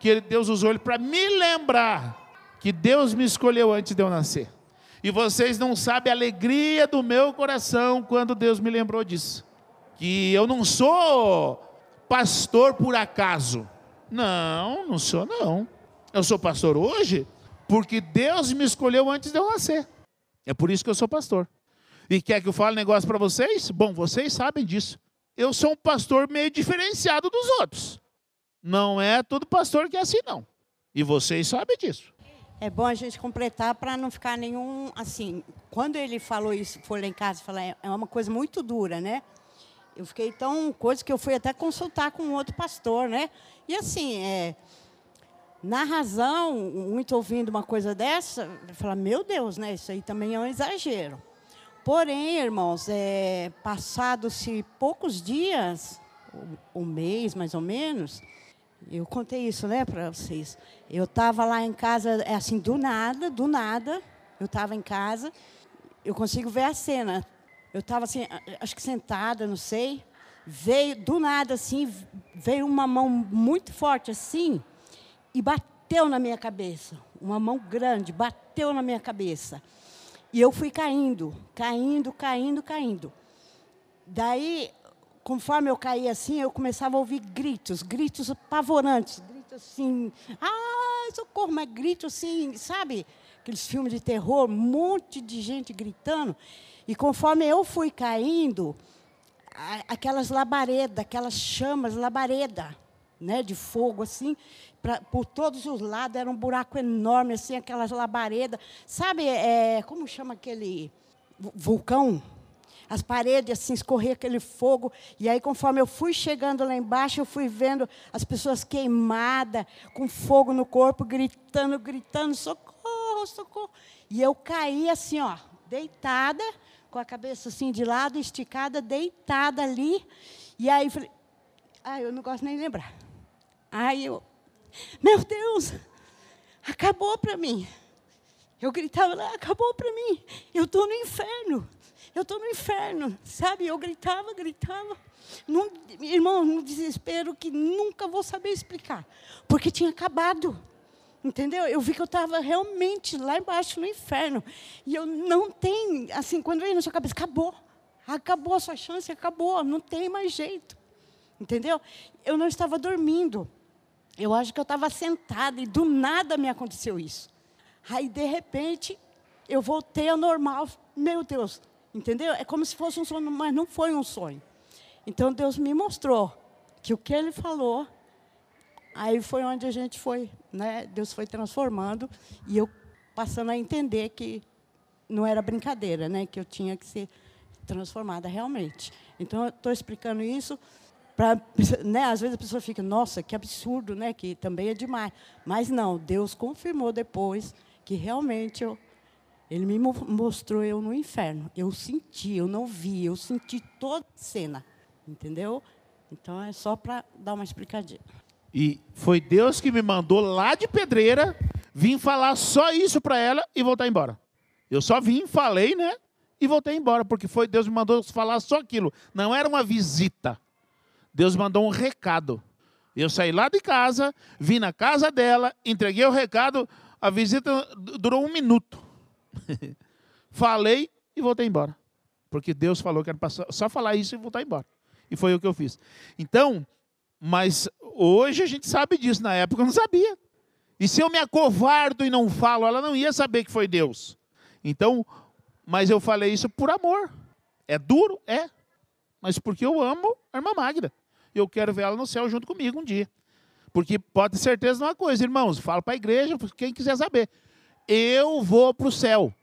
que Deus usou ele para me lembrar que Deus me escolheu antes de eu nascer. E vocês não sabem a alegria do meu coração quando Deus me lembrou disso. Que eu não sou pastor por acaso. Não, não sou não. Eu sou pastor hoje porque Deus me escolheu antes de eu nascer. É por isso que eu sou pastor. E quer que eu fale um negócio para vocês? Bom, vocês sabem disso. Eu sou um pastor meio diferenciado dos outros. Não é todo pastor que é assim, não. E vocês sabem disso. É bom a gente completar para não ficar nenhum, assim, quando ele falou isso, foi lá em casa, falar, é uma coisa muito dura, né? Eu fiquei tão, coisa que eu fui até consultar com outro pastor, né? E assim, é, na razão, muito ouvindo uma coisa dessa, falar, meu Deus, né? Isso aí também é um exagero. Porém, irmãos, é, passados-se poucos dias, um mês mais ou menos, eu contei isso, né, para vocês. Eu estava lá em casa, é assim, do nada, do nada. Eu estava em casa, eu consigo ver a cena. Eu estava assim, acho que sentada, não sei. Veio, do nada, assim, veio uma mão muito forte, assim, e bateu na minha cabeça. Uma mão grande, bateu na minha cabeça. E eu fui caindo, caindo, caindo, caindo. Daí conforme eu caía assim, eu começava a ouvir gritos, gritos apavorantes, gritos assim, ah, socorro, mas gritos assim, sabe? Aqueles filmes de terror, um monte de gente gritando. E conforme eu fui caindo, aquelas labaredas, aquelas chamas, labareda, né, de fogo assim, pra, por todos os lados, era um buraco enorme assim, aquelas labaredas. Sabe, é, como chama aquele vulcão? As paredes assim, escorrer aquele fogo. E aí, conforme eu fui chegando lá embaixo, eu fui vendo as pessoas queimadas, com fogo no corpo, gritando, gritando, socorro, socorro. E eu caí assim, ó, deitada, com a cabeça assim de lado, esticada, deitada ali. E aí falei, ai, eu não gosto nem de lembrar. Aí eu, meu Deus, acabou para mim. Eu gritava lá, acabou para mim. Eu estou no inferno eu estou no inferno, sabe? Eu gritava, gritava. Num, irmão, num desespero que nunca vou saber explicar. Porque tinha acabado. Entendeu? Eu vi que eu estava realmente lá embaixo no inferno. E eu não tenho, assim, quando vem na sua cabeça, acabou. Acabou a sua chance, acabou, não tem mais jeito. Entendeu? Eu não estava dormindo. Eu acho que eu estava sentada e do nada me aconteceu isso. Aí, de repente, eu voltei ao normal. Meu Deus, entendeu? É como se fosse um sonho, mas não foi um sonho. Então Deus me mostrou que o que Ele falou, aí foi onde a gente foi, né? Deus foi transformando e eu passando a entender que não era brincadeira, né? Que eu tinha que ser transformada realmente. Então eu estou explicando isso para, né? Às vezes a pessoa fica, nossa, que absurdo, né? Que também é demais. Mas não, Deus confirmou depois que realmente eu ele me mostrou eu no inferno. Eu senti, eu não vi, eu senti toda a cena. Entendeu? Então é só para dar uma explicadinha. E foi Deus que me mandou lá de pedreira vir falar só isso para ela e voltar embora. Eu só vim, falei, né? E voltei embora, porque foi Deus me mandou falar só aquilo. Não era uma visita. Deus mandou um recado. Eu saí lá de casa, vim na casa dela, entreguei o recado. A visita durou um minuto. Falei e voltei embora. Porque Deus falou que era só falar isso e voltar embora. E foi o que eu fiz. Então, mas hoje a gente sabe disso. Na época eu não sabia. E se eu me acovardo e não falo, ela não ia saber que foi Deus. Então, mas eu falei isso por amor. É duro? É. Mas porque eu amo a irmã Magda. Eu quero ver ela no céu junto comigo um dia. Porque pode ter certeza de uma coisa, irmãos. Falo para a igreja, quem quiser saber eu vou para o céu.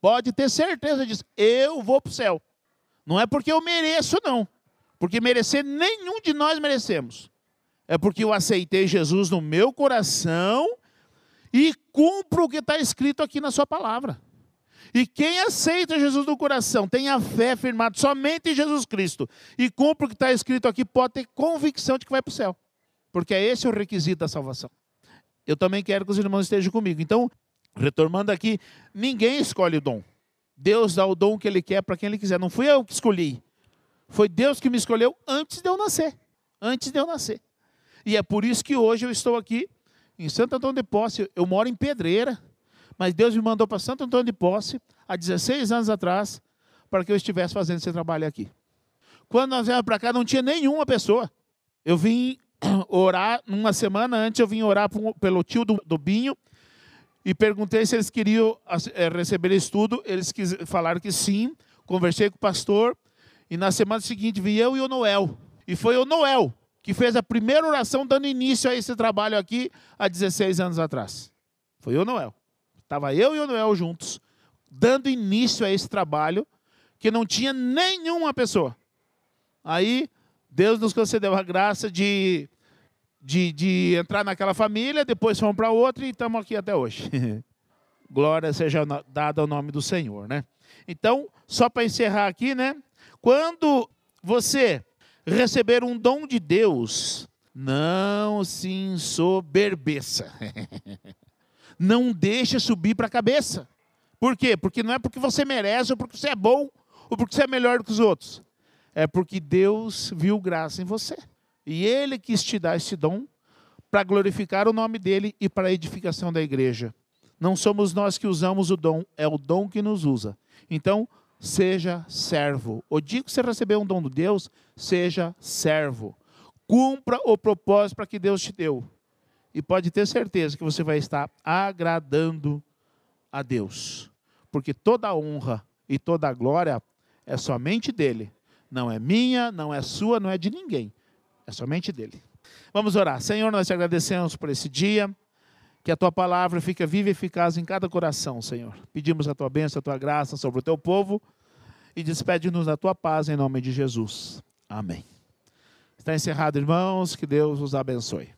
Pode ter certeza disso. Eu vou para o céu. Não é porque eu mereço, não. Porque merecer nenhum de nós merecemos. É porque eu aceitei Jesus no meu coração e cumpro o que está escrito aqui na sua palavra. E quem aceita Jesus no coração, tem a fé firmada somente em Jesus Cristo e cumpre o que está escrito aqui, pode ter convicção de que vai para o céu. Porque é esse o requisito da salvação. Eu também quero que os irmãos estejam comigo. Então, Retomando aqui, ninguém escolhe o dom. Deus dá o dom que Ele quer para quem Ele quiser. Não fui eu que escolhi. Foi Deus que me escolheu antes de eu nascer. Antes de eu nascer. E é por isso que hoje eu estou aqui em Santo Antônio de Posse. Eu moro em Pedreira, mas Deus me mandou para Santo Antônio de Posse há 16 anos atrás para que eu estivesse fazendo esse trabalho aqui. Quando nós viemos para cá, não tinha nenhuma pessoa. Eu vim orar, uma semana antes, eu vim orar pelo tio do, do Binho, e perguntei se eles queriam é, receber estudo. Eles falaram que sim. Conversei com o pastor. E na semana seguinte vi eu e o Noel. E foi o Noel que fez a primeira oração dando início a esse trabalho aqui há 16 anos atrás. Foi o Noel. Estava eu e o Noel juntos, dando início a esse trabalho que não tinha nenhuma pessoa. Aí Deus nos concedeu a graça de de, de entrar naquela família, depois fomos para outra e estamos aqui até hoje. Glória seja dada ao nome do Senhor, né? Então, só para encerrar aqui, né? Quando você receber um dom de Deus, não se ensoberbeça. não deixe subir para a cabeça. Por quê? Porque não é porque você merece, ou porque você é bom, ou porque você é melhor do que os outros. É porque Deus viu graça em você. E ele quis te dar esse dom para glorificar o nome dele e para a edificação da igreja. Não somos nós que usamos o dom, é o dom que nos usa. Então, seja servo. O dia que você receber um dom de Deus, seja servo. Cumpra o propósito para que Deus te deu. E pode ter certeza que você vai estar agradando a Deus. Porque toda a honra e toda a glória é somente dele. Não é minha, não é sua, não é de ninguém é somente dele. Vamos orar. Senhor, nós te agradecemos por esse dia. Que a tua palavra fique viva e eficaz em cada coração, Senhor. Pedimos a tua bênção, a tua graça sobre o teu povo e despede-nos da tua paz em nome de Jesus. Amém. Está encerrado, irmãos. Que Deus os abençoe.